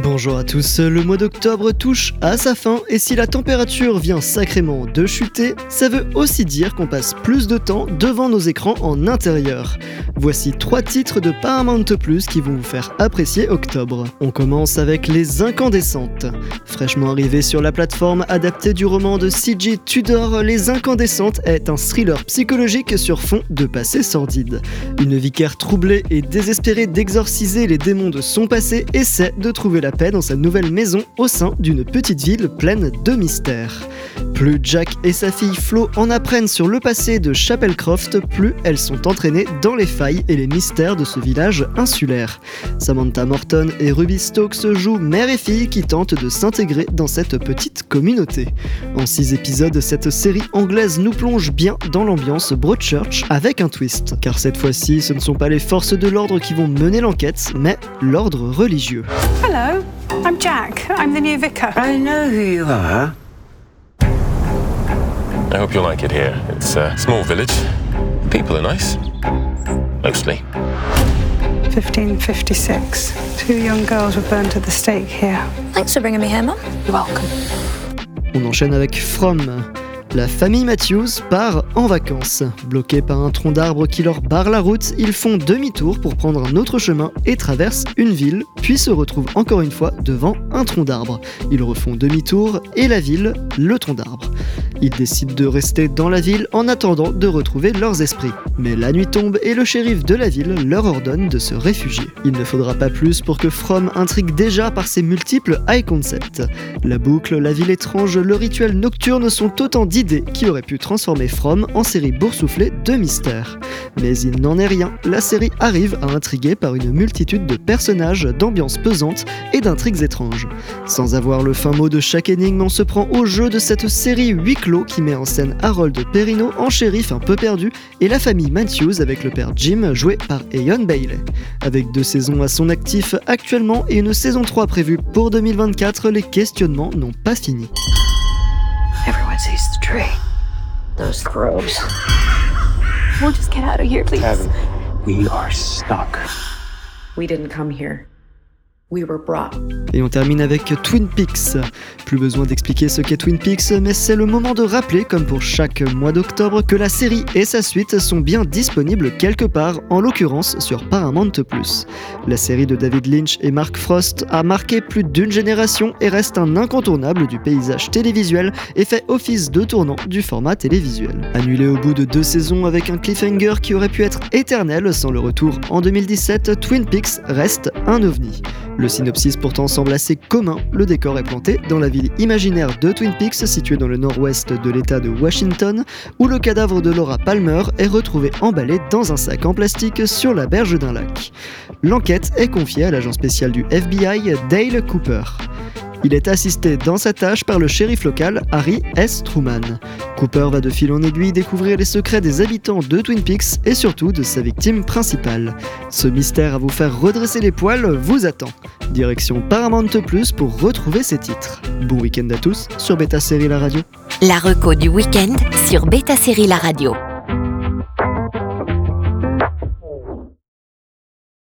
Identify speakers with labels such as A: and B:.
A: Bonjour à tous, le mois d'octobre touche à sa fin et si la température vient sacrément de chuter, ça veut aussi dire qu'on passe plus de temps devant nos écrans en intérieur. Voici trois titres de Paramount Plus qui vont vous faire apprécier octobre. On commence avec Les Incandescentes. Fraîchement arrivé sur la plateforme adaptée du roman de C.J. Tudor, Les Incandescentes est un thriller psychologique sur fond de passé sordide. Une vicaire troublée et désespérée d'exorciser les démons de son passé essaie de trouver la paix dans sa nouvelle maison au sein d'une petite ville pleine de mystères. Plus Jack et sa fille Flo en apprennent sur le passé de Chapelcroft, plus elles sont entraînées dans les failles et les mystères de ce village insulaire. Samantha Morton et Ruby Stokes jouent mère et fille qui tentent de s'intégrer dans cette petite communauté. En six épisodes, cette série anglaise nous plonge bien dans l'ambiance Broadchurch avec un twist. Car cette fois-ci, ce ne sont pas les forces de l'ordre qui vont mener l'enquête, mais l'ordre religieux.
B: I'm Jack. I'm the new vicar.
C: I know who you are.
D: I hope you'll like it here. It's a small village. People are nice. Mostly.
B: 1556. Two young girls were burned at the stake here.
E: Thanks for bringing me here, Mum.
B: You're welcome.
A: On enchaîne avec From. La famille Matthews part en vacances. Bloqués par un tronc d'arbre qui leur barre la route, ils font demi-tour pour prendre un autre chemin et traversent une ville, puis se retrouvent encore une fois devant un tronc d'arbre. Ils refont demi-tour et la ville, le tronc d'arbre. Ils décident de rester dans la ville en attendant de retrouver leurs esprits. Mais la nuit tombe et le shérif de la ville leur ordonne de se réfugier. Il ne faudra pas plus pour que From intrigue déjà par ses multiples high concepts. La boucle, la ville étrange, le rituel nocturne sont autant d'idées qui auraient pu transformer From en série boursouflée de mystères. Mais il n'en est rien, la série arrive à intriguer par une multitude de personnages, d'ambiances pesantes et d'intrigues étranges. Sans avoir le fin mot de chaque énigme, on se prend au jeu de cette série huis clos qui met en scène Harold Perrineau en shérif un peu perdu et la famille Matthews avec le père Jim joué par Eon Bailey. Avec deux saisons à son actif actuellement et une saison 3 prévue pour 2024, les questionnements n'ont pas fini.
E: Everyone sees the tree. Those crows.
F: We'll just get out of here, please.
C: We are stuck.
E: We didn't come here. We were brought.
A: Et on termine avec Twin Peaks. Plus besoin d'expliquer ce qu'est Twin Peaks, mais c'est le moment de rappeler, comme pour chaque mois d'octobre, que la série et sa suite sont bien disponibles quelque part, en l'occurrence sur Paramount+. La série de David Lynch et Mark Frost a marqué plus d'une génération et reste un incontournable du paysage télévisuel et fait office de tournant du format télévisuel. Annulé au bout de deux saisons avec un cliffhanger qui aurait pu être éternel sans le retour en 2017, Twin Peaks reste un ovni. Le synopsis pourtant semble assez commun, le décor est planté dans la ville imaginaire de Twin Peaks située dans le nord-ouest de l'état de Washington, où le cadavre de Laura Palmer est retrouvé emballé dans un sac en plastique sur la berge d'un lac. L'enquête est confiée à l'agent spécial du FBI Dale Cooper. Il est assisté dans sa tâche par le shérif local Harry S. Truman. Cooper va de fil en aiguille découvrir les secrets des habitants de Twin Peaks et surtout de sa victime principale. Ce mystère à vous faire redresser les poils vous attend. Direction Paramount Plus pour retrouver ces titres. Bon week-end à tous sur Beta Série La Radio.
G: La reco du week-end sur Beta Série La Radio.